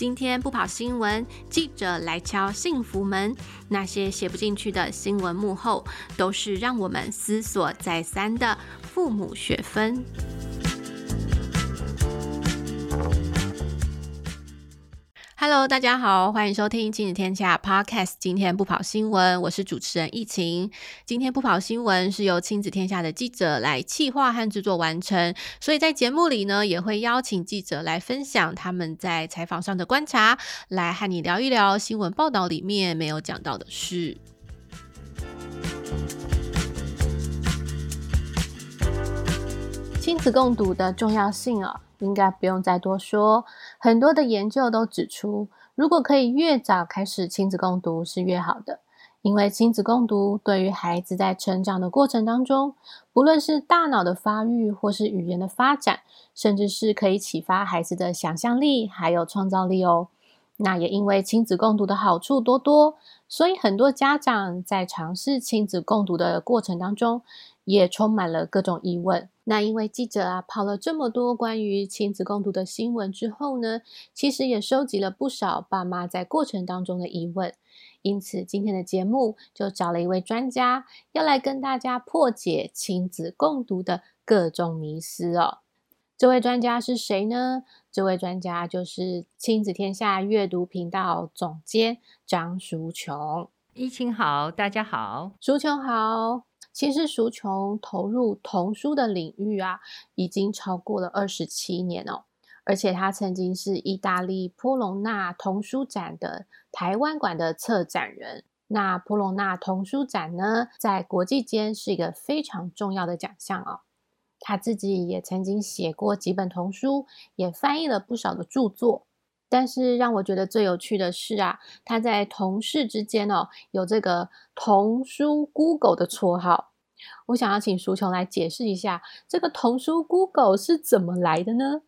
今天不跑新闻，记者来敲幸福门。那些写不进去的新闻幕后，都是让我们思索再三的父母学分。Hello，大家好，欢迎收听亲子天下 Podcast。今天不跑新闻，我是主持人易晴。今天不跑新闻是由亲子天下的记者来企划和制作完成，所以在节目里呢，也会邀请记者来分享他们在采访上的观察，来和你聊一聊新闻报道里面没有讲到的事。亲子共读的重要性啊、应该不用再多说，很多的研究都指出，如果可以越早开始亲子共读是越好的，因为亲子共读对于孩子在成长的过程当中，不论是大脑的发育或是语言的发展，甚至是可以启发孩子的想象力还有创造力哦。那也因为亲子共读的好处多多，所以很多家长在尝试亲子共读的过程当中，也充满了各种疑问。那因为记者啊跑了这么多关于亲子共读的新闻之后呢，其实也收集了不少爸妈在过程当中的疑问。因此今天的节目就找了一位专家，要来跟大家破解亲子共读的各种迷思哦。这位专家是谁呢？这位专家就是亲子天下阅读频道总监张淑琼。易晴好，大家好，淑琼好。其实，淑琼投入童书的领域啊，已经超过了二十七年哦。而且，他曾经是意大利波隆纳童书展的台湾馆的策展人。那波隆纳童书展呢，在国际间是一个非常重要的奖项哦。他自己也曾经写过几本童书，也翻译了不少的著作。但是，让我觉得最有趣的是啊，他在同事之间哦，有这个“童书 Google” 的绰号。我想要请苏琼来解释一下，这个童书 Google 是怎么来的呢？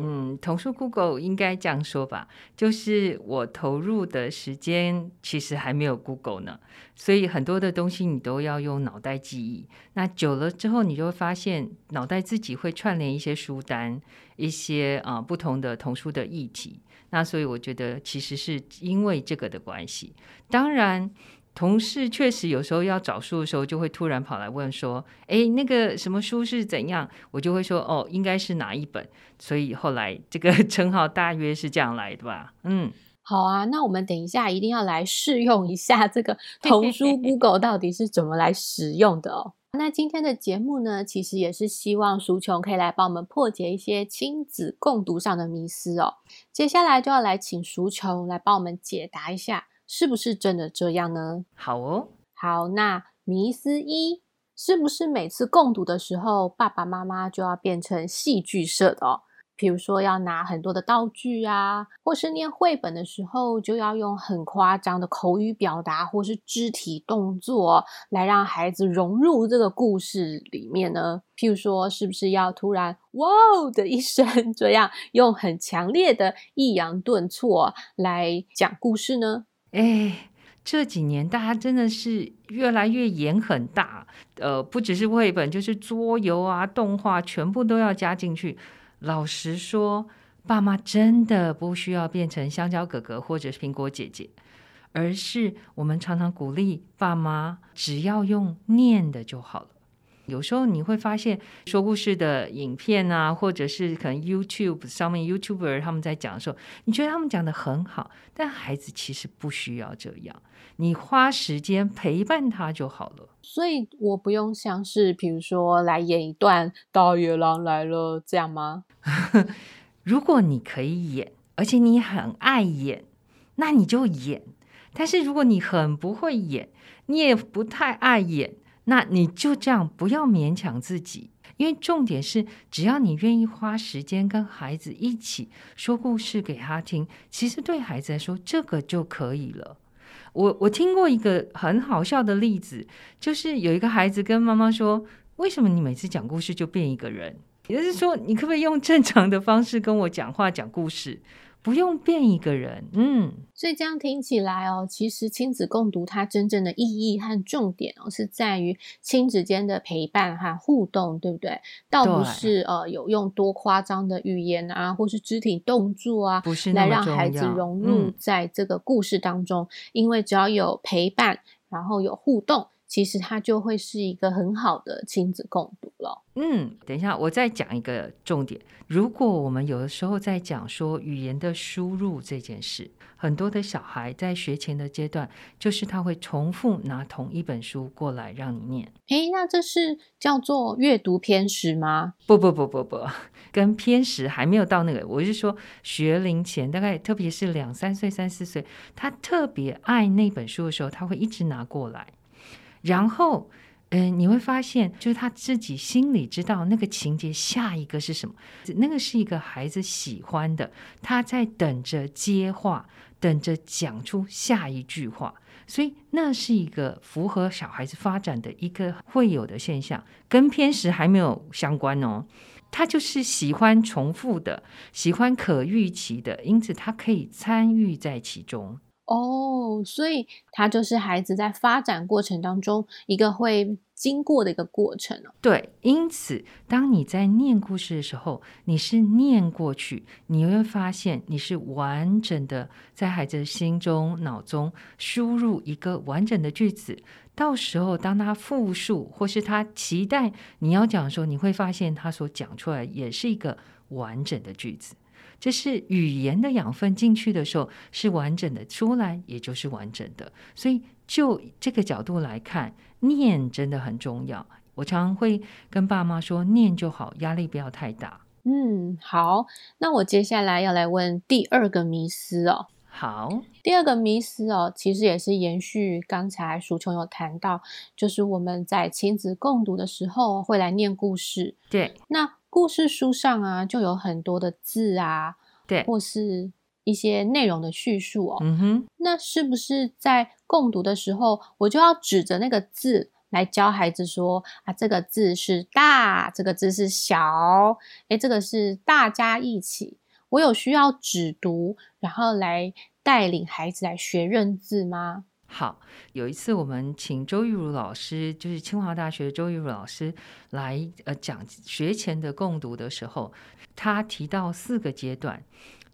嗯，童书 Google 应该这样说吧，就是我投入的时间其实还没有 Google 呢，所以很多的东西你都要用脑袋记忆。那久了之后，你就会发现脑袋自己会串联一些书单，一些啊、不同的童书的议题。那所以我觉得其实是因为这个的关系，当然。同事确实有时候要找书的时候，就会突然跑来问说：“哎，那个什么书是怎样？”我就会说：“哦，应该是哪一本。”所以后来这个 称号大约是这样来的吧。嗯，好啊，那我们等一下一定要来试用一下这个童书 Google 到底是怎么来使用的哦。那今天的节目呢，其实也是希望淑琼可以来帮我们破解一些亲子共读上的迷思哦。接下来就要来请淑琼来帮我们解答一下。是不是真的这样呢？好哦，好，那迷思一，是不是每次共读的时候，爸爸妈妈就要变成戏剧社的哦？比如说要拿很多的道具啊，或是念绘本的时候，就要用很夸张的口语表达或是肢体动作来让孩子融入这个故事里面呢？譬如说，是不是要突然“哇哦”的一声，这样用很强烈的抑扬顿挫来讲故事呢？哎，这几年大家真的是越来越严很大，呃，不只是绘本，就是桌游啊、动画，全部都要加进去。老实说，爸妈真的不需要变成香蕉哥哥或者是苹果姐姐，而是我们常常鼓励爸妈，只要用念的就好了。有时候你会发现说故事的影片啊，或者是可能 YouTube 上面 YouTuber 他们在讲的时候，你觉得他们讲的很好，但孩子其实不需要这样，你花时间陪伴他就好了。所以我不用像是比如说来演一段大野狼来了这样吗？如果你可以演，而且你很爱演，那你就演。但是如果你很不会演，你也不太爱演。那你就这样，不要勉强自己，因为重点是，只要你愿意花时间跟孩子一起说故事给他听，其实对孩子来说，这个就可以了。我我听过一个很好笑的例子，就是有一个孩子跟妈妈说：“为什么你每次讲故事就变一个人？也就是说，你可不可以用正常的方式跟我讲话讲故事？”不用变一个人。嗯，所以这样听起来哦，其实亲子共读它真正的意义和重点哦，是在于亲子间的陪伴和互动，对不对？倒不是呃有用多夸张的语言啊，或是肢体动作啊，不是来让孩子融入在这个故事当中。嗯、因为只要有陪伴，然后有互动。其实它就会是一个很好的亲子共读了。嗯，等一下，我再讲一个重点。如果我们有的时候在讲说语言的输入这件事，很多的小孩在学前的阶段，就是他会重复拿同一本书过来让你念。诶，那这是叫做阅读偏食吗？不不不不不，跟偏食还没有到那个。我是说学龄前，大概特别是两三岁、三四岁，他特别爱那本书的时候，他会一直拿过来。然后，嗯、你会发现，就是他自己心里知道那个情节下一个是什么，那个是一个孩子喜欢的，他在等着接话，等着讲出下一句话，所以那是一个符合小孩子发展的一个会有的现象，跟偏食还没有相关哦。他就是喜欢重复的，喜欢可预期的，因此他可以参与在其中。哦，所以它就是孩子在发展过程当中一个会经过的一个过程哦。对，因此当你在念故事的时候，你是念过去，你会发现你是完整的在孩子的心中、脑中输入一个完整的句子。到时候当他复述或是他期待你要讲的时候，你会发现他所讲出来也是一个完整的句子。这是语言的养分进去的时候是完整的，出来也就是完整的。所以就这个角度来看，念真的很重要。我常常会跟爸妈说，念就好，压力不要太大。嗯，好。那我接下来要来问第二个迷思哦。好，第二个迷思哦，其实也是延续刚才淑琼有谈到，就是我们在亲子共读的时候会来念故事。对，那。故事书上啊，就有很多的字啊，对，或是一些内容的叙述哦。嗯哼，那是不是在共读的时候，我就要指着那个字来教孩子说啊，这个字是大，这个字是小，诶，这个是大家一起。我有需要指读，然后来带领孩子来学认字吗？好，有一次我们请周玉如老师，就是清华大学周玉如老师来呃讲学前的共读的时候，他提到四个阶段。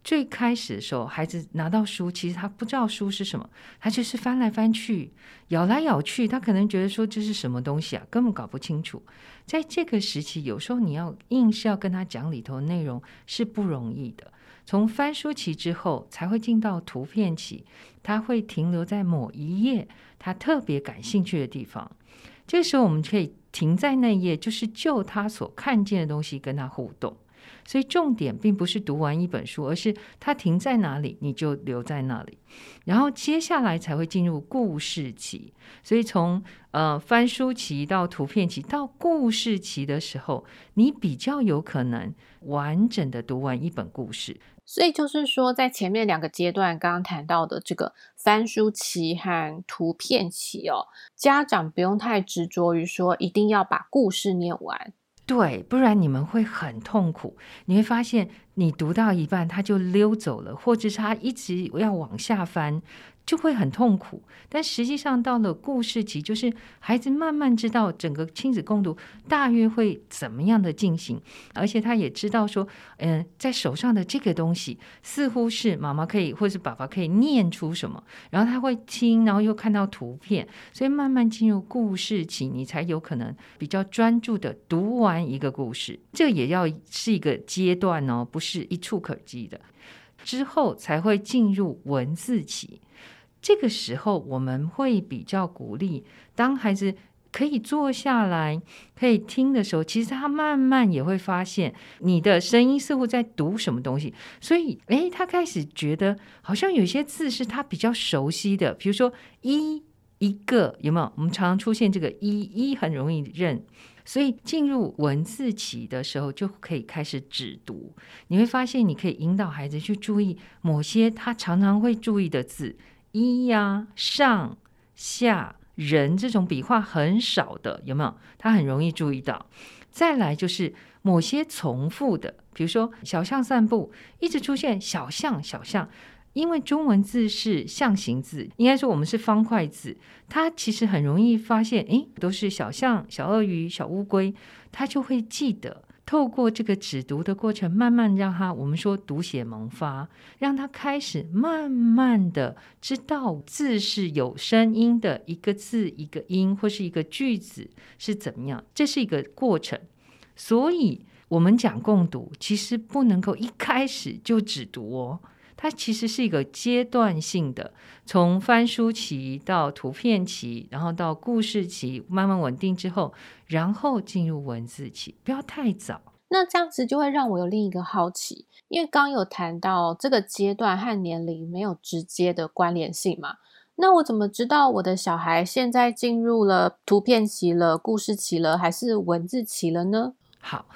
最开始的时候，孩子拿到书，其实他不知道书是什么，他就是翻来翻去，咬来咬去，他可能觉得说这是什么东西啊，根本搞不清楚。在这个时期，有时候你要硬是要跟他讲里头内容是不容易的。从翻书期之后，才会进到图片期，他会停留在某一页他特别感兴趣的地方。这时候，我们可以停在那页，就是就他所看见的东西跟他互动。所以重点并不是读完一本书，而是他停在哪里，你就留在那里。然后接下来才会进入故事期。所以从呃翻书期到图片期到故事期的时候，你比较有可能完整的读完一本故事。所以就是说，在前面两个阶段，刚刚谈到的这个翻书期和图片期哦，家长不用太执着于说一定要把故事念完，对，不然你们会很痛苦。你会发现，你读到一半他就溜走了，或者他一直要往下翻。就会很痛苦，但实际上到了故事期，就是孩子慢慢知道整个亲子共读大约会怎么样的进行，而且他也知道说，嗯，在手上的这个东西似乎是妈妈可以或是爸爸可以念出什么，然后他会听，然后又看到图片，所以慢慢进入故事期，你才有可能比较专注的读完一个故事。这也要是一个阶段哦，不是一触可及的，之后才会进入文字期。这个时候，我们会比较鼓励，当孩子可以坐下来、可以听的时候，其实他慢慢也会发现你的声音似乎在读什么东西。所以，诶，他开始觉得好像有些字是他比较熟悉的，比如说“一”一个，有没有？我们常常出现这个“一”一，很容易认。所以进入文字期的时候，就可以开始指读。你会发现，你可以引导孩子去注意某些他常常会注意的字。一呀，上下人这种笔画很少的，有没有？他很容易注意到。再来就是某些重复的，比如说小象散步，一直出现小象小象，因为中文字是象形字，应该说我们是方块字，它其实很容易发现，诶，都是小象、小鳄鱼、小乌龟，它就会记得。透过这个指读的过程，慢慢让他，我们说读写萌发，让他开始慢慢的知道字是有声音的，一个字一个音或是一个句子是怎么样，这是一个过程。所以，我们讲共读，其实不能够一开始就只读哦。它其实是一个阶段性的，从翻书期到图片期，然后到故事期，慢慢稳定之后，然后进入文字期，不要太早。那这样子就会让我有另一个好奇，因为刚有谈到这个阶段和年龄没有直接的关联性嘛，那我怎么知道我的小孩现在进入了图片期了、故事期了，还是文字期了呢？好，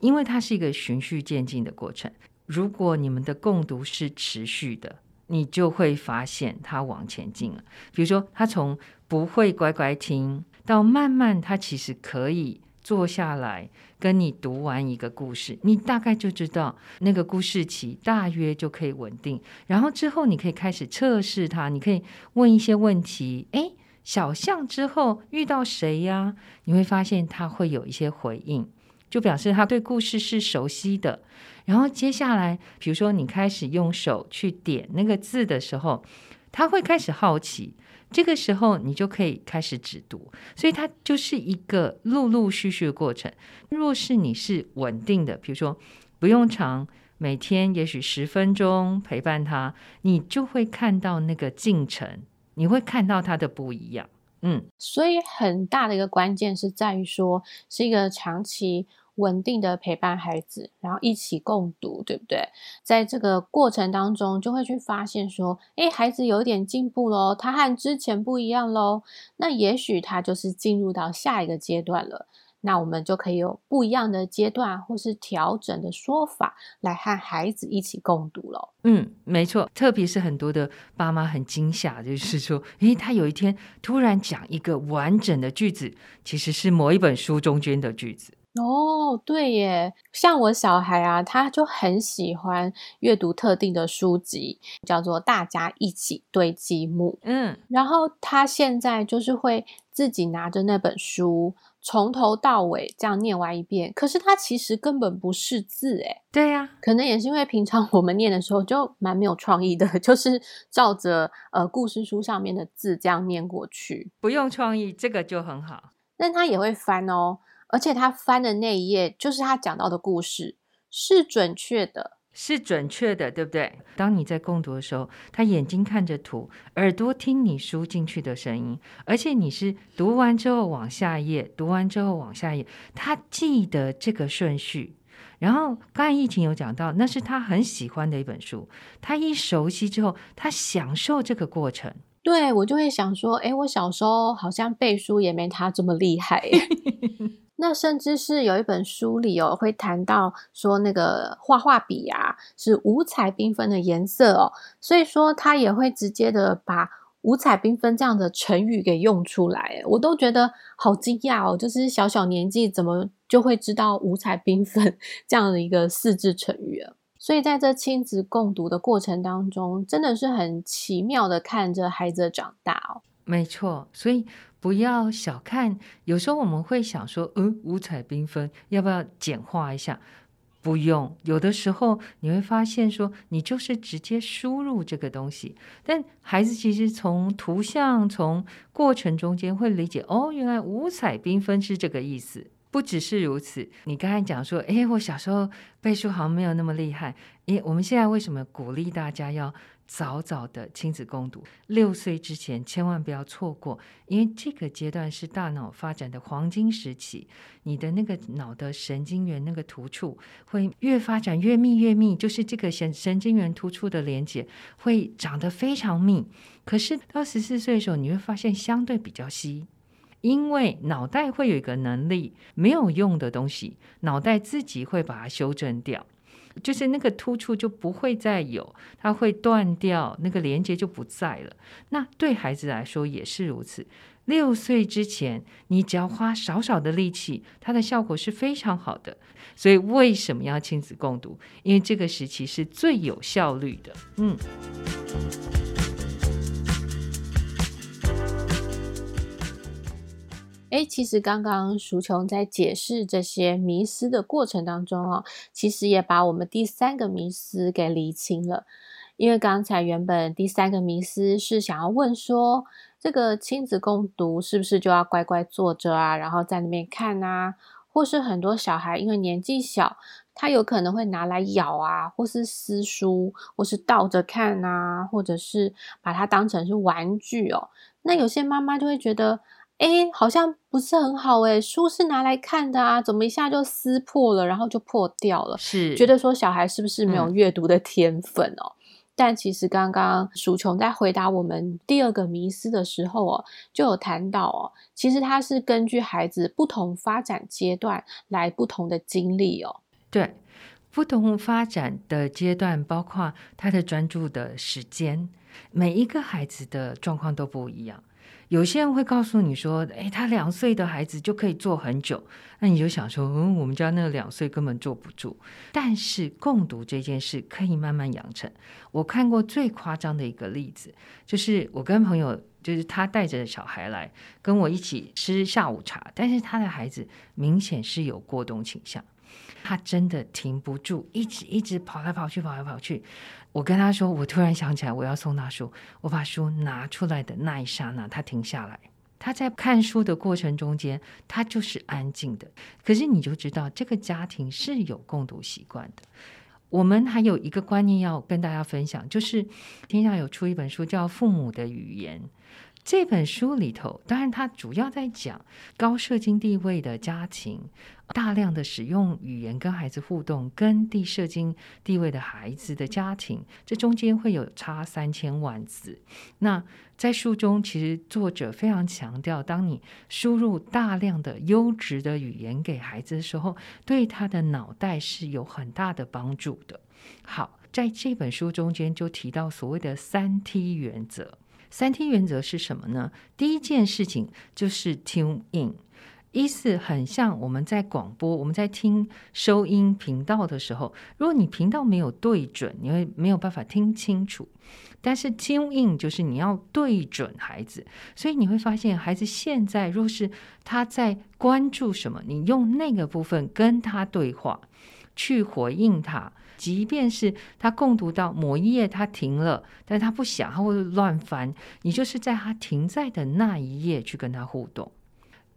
因为它是一个循序渐进的过程。如果你们的共读是持续的，你就会发现他往前进了。比如说，他从不会乖乖听，到慢慢他其实可以坐下来跟你读完一个故事，你大概就知道那个故事期大约就可以稳定。然后之后你可以开始测试他，你可以问一些问题。诶，小象之后遇到谁呀？你会发现他会有一些回应，就表示他对故事是熟悉的。然后接下来，比如说你开始用手去点那个字的时候，他会开始好奇。这个时候你就可以开始指读，所以它就是一个陆陆续续的过程。若是你是稳定的，比如说不用长，每天也许十分钟陪伴他，你就会看到那个进程，你会看到他的不一样。嗯，所以很大的一个关键是在于说，是一个长期。稳定的陪伴孩子，然后一起共读，对不对？在这个过程当中，就会去发现说，诶，孩子有点进步喽，他和之前不一样喽。那也许他就是进入到下一个阶段了。那我们就可以有不一样的阶段或是调整的说法，来和孩子一起共读喽。嗯，没错，特别是很多的爸妈很惊吓，就是说，诶，他有一天突然讲一个完整的句子，其实是某一本书中间的句子。哦，对耶，像我小孩啊，他就很喜欢阅读特定的书籍，叫做《大家一起堆积木》。嗯，然后他现在就是会自己拿着那本书，从头到尾这样念完一遍。可是他其实根本不识字，哎。对呀，可能也是因为平常我们念的时候就蛮没有创意的，就是照着呃故事书上面的字这样念过去，不用创意，这个就很好。但他也会翻哦。而且他翻的那一页就是他讲到的故事，是准确的，是准确的，对不对？当你在共读的时候，他眼睛看着图，耳朵听你输进去的声音，而且你是读完之后往下一页，读完之后往下一页，他记得这个顺序。然后刚才疫情有讲到，那是他很喜欢的一本书，他一熟悉之后，他享受这个过程。对，我就会想说，哎，我小时候好像背书也没他这么厉害。那甚至是有一本书里哦，会谈到说那个画画笔啊是五彩缤纷的颜色哦，所以说他也会直接的把五彩缤纷这样的成语给用出来，我都觉得好惊讶哦，就是小小年纪怎么就会知道五彩缤纷 这样的一个四字成语啊？所以在这亲子共读的过程当中，真的是很奇妙的看着孩子长大哦。没错，所以。不要小看，有时候我们会想说，嗯，五彩缤纷，要不要简化一下？不用，有的时候你会发现说，你就是直接输入这个东西，但孩子其实从图像、从过程中间会理解，哦，原来五彩缤纷是这个意思。不只是如此，你刚才讲说，诶，我小时候背书好像没有那么厉害。诶，我们现在为什么鼓励大家要早早的亲子共读？六岁之前千万不要错过，因为这个阶段是大脑发展的黄金时期，你的那个脑的神经元那个突触会越发展越密越密，就是这个神神经元突触的连接会长得非常密。可是到十四岁的时候，你会发现相对比较稀。因为脑袋会有一个能力，没有用的东西，脑袋自己会把它修正掉，就是那个突触就不会再有，它会断掉，那个连接就不在了。那对孩子来说也是如此。六岁之前，你只要花少少的力气，它的效果是非常好的。所以为什么要亲子共读？因为这个时期是最有效率的。嗯。哎，其实刚刚淑琼在解释这些迷思的过程当中哦，其实也把我们第三个迷思给厘清了。因为刚才原本第三个迷思是想要问说，这个亲子共读是不是就要乖乖坐着啊，然后在那边看啊？或是很多小孩因为年纪小，他有可能会拿来咬啊，或是撕书，或是倒着看啊，或者是把它当成是玩具哦。那有些妈妈就会觉得，哎，好像不是很好诶，书是拿来看的啊，怎么一下就撕破了，然后就破掉了？是觉得说小孩是不是没有阅读的天分哦？嗯但其实刚刚淑琼在回答我们第二个迷思的时候哦，就有谈到哦，其实它是根据孩子不同发展阶段来不同的经历哦。对，不同发展的阶段，包括他的专注的时间，每一个孩子的状况都不一样。有些人会告诉你说：“诶，他两岁的孩子就可以坐很久。”那你就想说：“嗯，我们家那个两岁根本坐不住。”但是共读这件事可以慢慢养成。我看过最夸张的一个例子，就是我跟朋友，就是他带着小孩来跟我一起吃下午茶，但是他的孩子明显是有过动倾向。他真的停不住，一直一直跑来跑去，跑来跑去。我跟他说，我突然想起来，我要送他书。我把书拿出来的那一刹那，他停下来。他在看书的过程中间，他就是安静的。可是你就知道，这个家庭是有共读习惯的。我们还有一个观念要跟大家分享，就是天下有出一本书叫《父母的语言》。这本书里头，当然它主要在讲高社经地位的家庭，大量的使用语言跟孩子互动，跟低社经地位的孩子的家庭，这中间会有差三千万字。那在书中，其实作者非常强调，当你输入大量的优质的语言给孩子的时候，对他的脑袋是有很大的帮助的。好，在这本书中间就提到所谓的三 T 原则。三 T 原则是什么呢？第一件事情就是 tune in，意思很像我们在广播，我们在听收音频道的时候，如果你频道没有对准，你会没有办法听清楚。但是 tune in 就是你要对准孩子，所以你会发现孩子现在若是他在关注什么，你用那个部分跟他对话，去回应他。即便是他共读到某一页，他停了，但他不想，他会乱翻。你就是在他停在的那一页去跟他互动。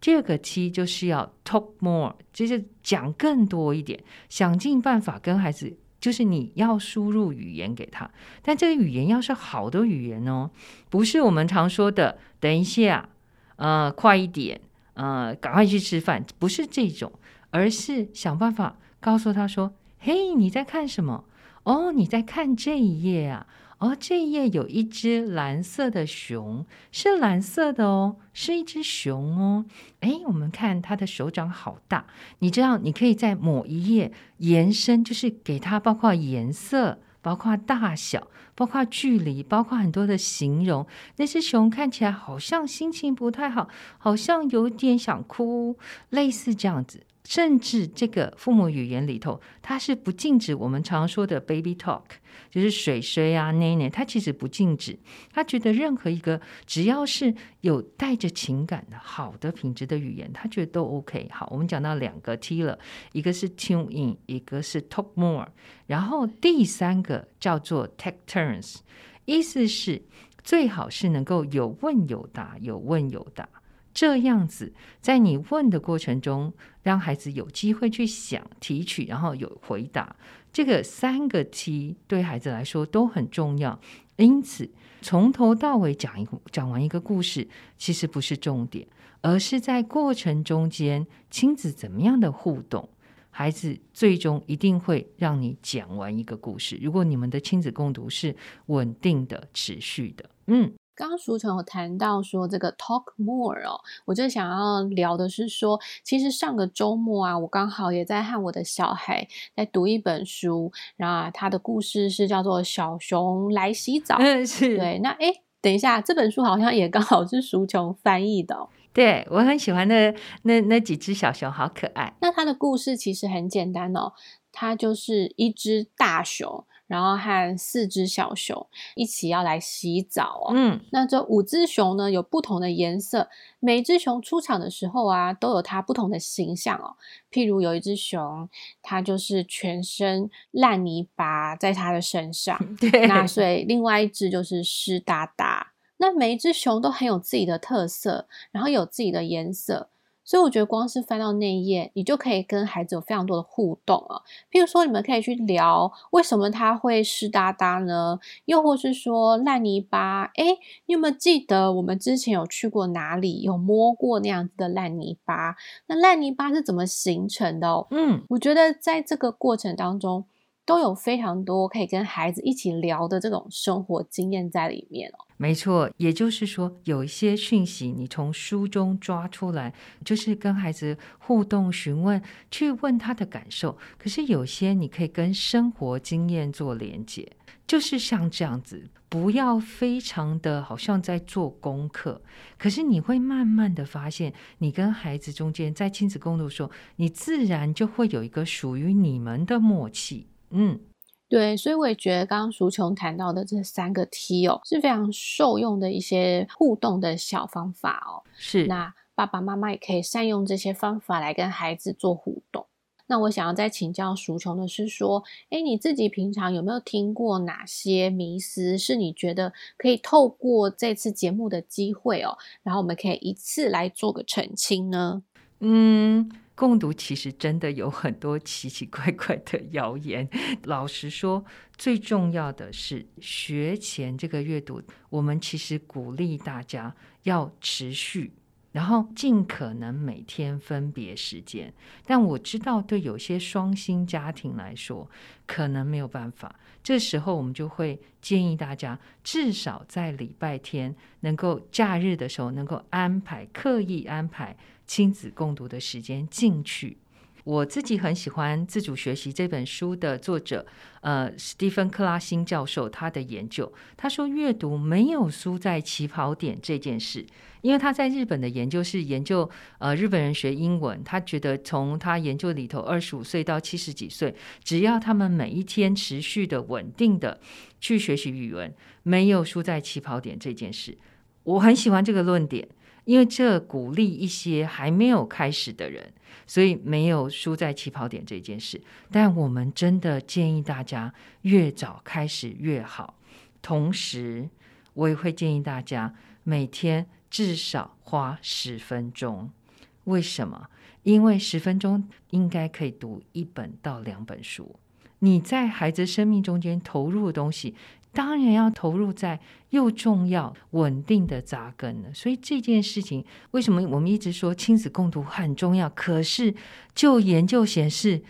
第二个 T 就是要 talk more，就是讲更多一点，想尽办法跟孩子，就是你要输入语言给他，但这个语言要是好的语言哦，不是我们常说的“等一下”，呃，快一点，呃，赶快去吃饭，不是这种，而是想办法告诉他说。嘿你在看什么？哦，你在看这一页啊。哦，这一页有一只蓝色的熊，是蓝色的哦，是一只熊哦。诶，我们看它的手掌好大。你知道，你可以在某一页延伸，就是给它包括颜色、包括大小、包括距离、包括很多的形容。那只熊看起来好像心情不太好，好像有点想哭，类似这样子。甚至这个父母语言里头，它是不禁止我们常说的 baby talk，就是水水啊、奶奶，它其实不禁止。他觉得任何一个只要是有带着情感的好的品质的语言，他觉得都 OK。好，我们讲到两个 T 了，一个是 tune in，一个是 talk more，然后第三个叫做 take turns，意思是最好是能够有问有答，有问有答。这样子，在你问的过程中，让孩子有机会去想、提取，然后有回答。这个三个 T 对孩子来说都很重要。因此，从头到尾讲一讲完一个故事，其实不是重点，而是在过程中间亲子怎么样的互动，孩子最终一定会让你讲完一个故事。如果你们的亲子共读是稳定的、持续的，嗯。刚刚淑琼有谈到说这个 talk more 哦，我就想要聊的是说，其实上个周末啊，我刚好也在和我的小孩在读一本书，然后他的故事是叫做《小熊来洗澡 》。嗯，是。对，那诶等一下，这本书好像也刚好是淑琼翻译的哦。对，我很喜欢那那那几只小熊，好可爱。那它的故事其实很简单哦，它就是一只大熊。然后和四只小熊一起要来洗澡哦。嗯，那这五只熊呢，有不同的颜色，每一只熊出场的时候啊，都有它不同的形象哦。譬如有一只熊，它就是全身烂泥巴在它的身上，对，那所以另外一只就是湿哒哒。那每一只熊都很有自己的特色，然后有自己的颜色。所以我觉得光是翻到那一页，你就可以跟孩子有非常多的互动啊。譬如说，你们可以去聊为什么他会湿哒哒呢？又或是说烂泥巴，诶，你有没有记得我们之前有去过哪里，有摸过那样子的烂泥巴？那烂泥巴是怎么形成的哦？嗯，我觉得在这个过程当中，都有非常多可以跟孩子一起聊的这种生活经验在里面哦。没错，也就是说，有一些讯息你从书中抓出来，就是跟孩子互动、询问，去问他的感受。可是有些你可以跟生活经验做连接，就是像这样子，不要非常的好像在做功课。可是你会慢慢的发现，你跟孩子中间在亲子共读的时候，你自然就会有一个属于你们的默契。嗯。对，所以我也觉得刚刚淑琼谈到的这三个 T 哦，是非常受用的一些互动的小方法哦。是，那爸爸妈妈也可以善用这些方法来跟孩子做互动。那我想要再请教淑琼的是说，哎，你自己平常有没有听过哪些迷思，是你觉得可以透过这次节目的机会哦，然后我们可以一次来做个澄清呢？嗯。共读其实真的有很多奇奇怪怪的谣言。老实说，最重要的是学前这个阅读，我们其实鼓励大家要持续，然后尽可能每天分别时间。但我知道，对有些双薪家庭来说，可能没有办法。这时候，我们就会建议大家，至少在礼拜天，能够假日的时候，能够安排，刻意安排。亲子共读的时间进去，我自己很喜欢《自主学习》这本书的作者，呃，史蒂芬·克拉辛教授他的研究。他说，阅读没有输在起跑点这件事，因为他在日本的研究是研究呃日本人学英文，他觉得从他研究里头，二十五岁到七十几岁，只要他们每一天持续的稳定的去学习语文，没有输在起跑点这件事。我很喜欢这个论点。因为这鼓励一些还没有开始的人，所以没有输在起跑点这件事。但我们真的建议大家越早开始越好。同时，我也会建议大家每天至少花十分钟。为什么？因为十分钟应该可以读一本到两本书。你在孩子生命中间投入的东西。当然要投入在又重要稳定的扎根了，所以这件事情为什么我们一直说亲子共读很重要？可是就研究显示，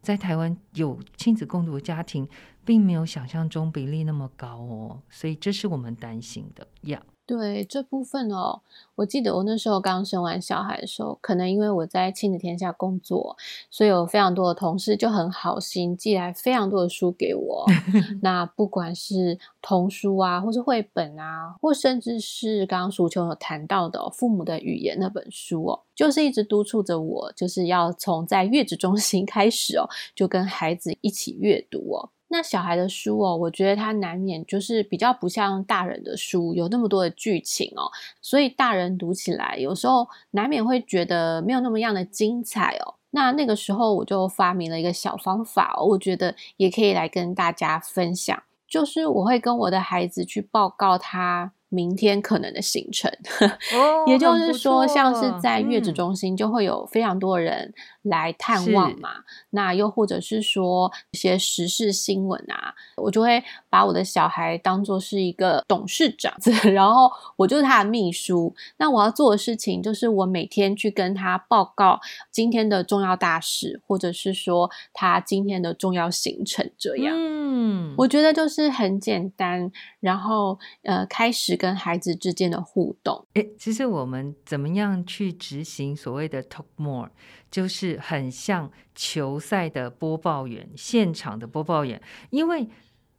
在台湾有亲子共读的家庭，并没有想象中比例那么高哦，所以这是我们担心的呀。对这部分哦，我记得我那时候刚生完小孩的时候，可能因为我在亲子天下工作，所以有非常多的同事就很好心寄来非常多的书给我。那不管是童书啊，或是绘本啊，或甚至是刚刚淑琼有谈到的、哦《父母的语言》那本书哦，就是一直督促着我，就是要从在月子中心 开始哦，就跟孩子一起阅读哦。那小孩的书哦，我觉得他难免就是比较不像大人的书，有那么多的剧情哦，所以大人读起来有时候难免会觉得没有那么样的精彩哦。那那个时候我就发明了一个小方法哦，我觉得也可以来跟大家分享，就是我会跟我的孩子去报告他明天可能的行程，哦、也就是说，像是在月子中心就会有非常多人。来探望嘛？那又或者是说一些时事新闻啊，我就会把我的小孩当做是一个董事长，然后我就是他的秘书。那我要做的事情就是我每天去跟他报告今天的重要大事，或者是说他今天的重要行程这样。嗯，我觉得就是很简单，然后呃，开始跟孩子之间的互动。诶，其实我们怎么样去执行所谓的 talk more？就是很像球赛的播报员，现场的播报员，因为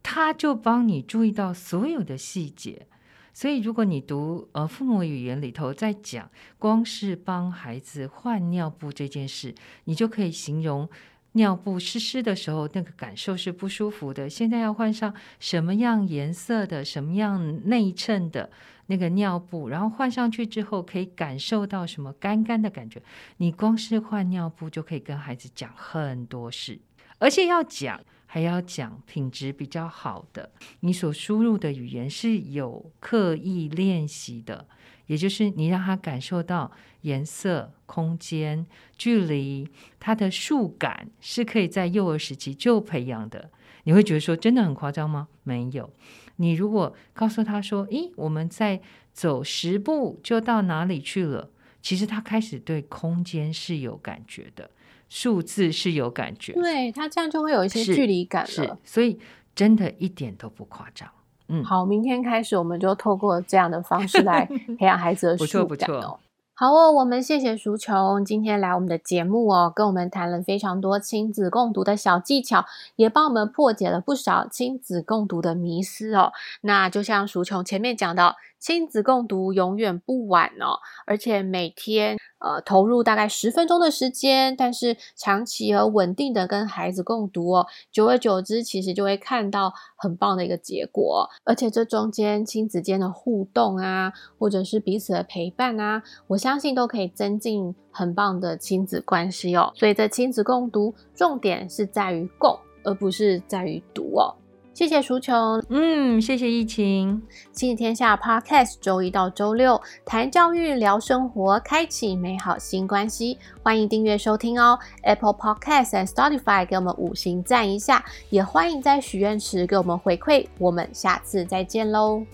他就帮你注意到所有的细节，所以如果你读呃父母语言里头在讲，光是帮孩子换尿布这件事，你就可以形容。尿布湿湿的时候，那个感受是不舒服的。现在要换上什么样颜色的、什么样内衬的那个尿布，然后换上去之后，可以感受到什么干干的感觉。你光是换尿布就可以跟孩子讲很多事，而且要讲还要讲品质比较好的。你所输入的语言是有刻意练习的。也就是你让他感受到颜色、空间、距离，他的触感是可以在幼儿时期就培养的。你会觉得说真的很夸张吗？没有。你如果告诉他说：“咦，我们在走十步就到哪里去了？”其实他开始对空间是有感觉的，数字是有感觉。对，他这样就会有一些距离感了。是，所以真的一点都不夸张。嗯，好，明天开始我们就透过这样的方式来 培养孩子的触感哦。不错不错。好哦，我们谢谢淑琼今天来我们的节目哦，跟我们谈了非常多亲子共读的小技巧，也帮我们破解了不少亲子共读的迷思哦。那就像淑琼前面讲到。亲子共读永远不晚哦，而且每天呃投入大概十分钟的时间，但是长期而稳定的跟孩子共读哦，久而久之，其实就会看到很棒的一个结果。而且这中间亲子间的互动啊，或者是彼此的陪伴啊，我相信都可以增进很棒的亲子关系哦。所以这亲子共读重点是在于共，而不是在于读哦。谢谢淑琼，嗯，谢谢疫情，亲子天下 Podcast，周一到周六谈教育、聊生活，开启美好新关系。欢迎订阅收听哦，Apple Podcast 和 Spotify 给我们五星赞一下，也欢迎在许愿池给我们回馈。我们下次再见喽。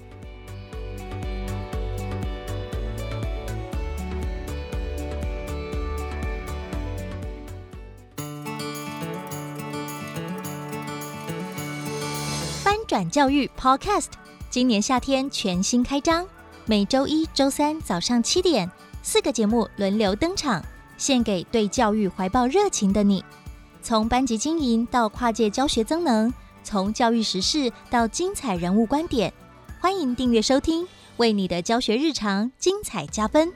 教育 Podcast，今年夏天全新开张，每周一、周三早上七点，四个节目轮流登场，献给对教育怀抱热情的你。从班级经营到跨界教学增能，从教育时事到精彩人物观点，欢迎订阅收听，为你的教学日常精彩加分。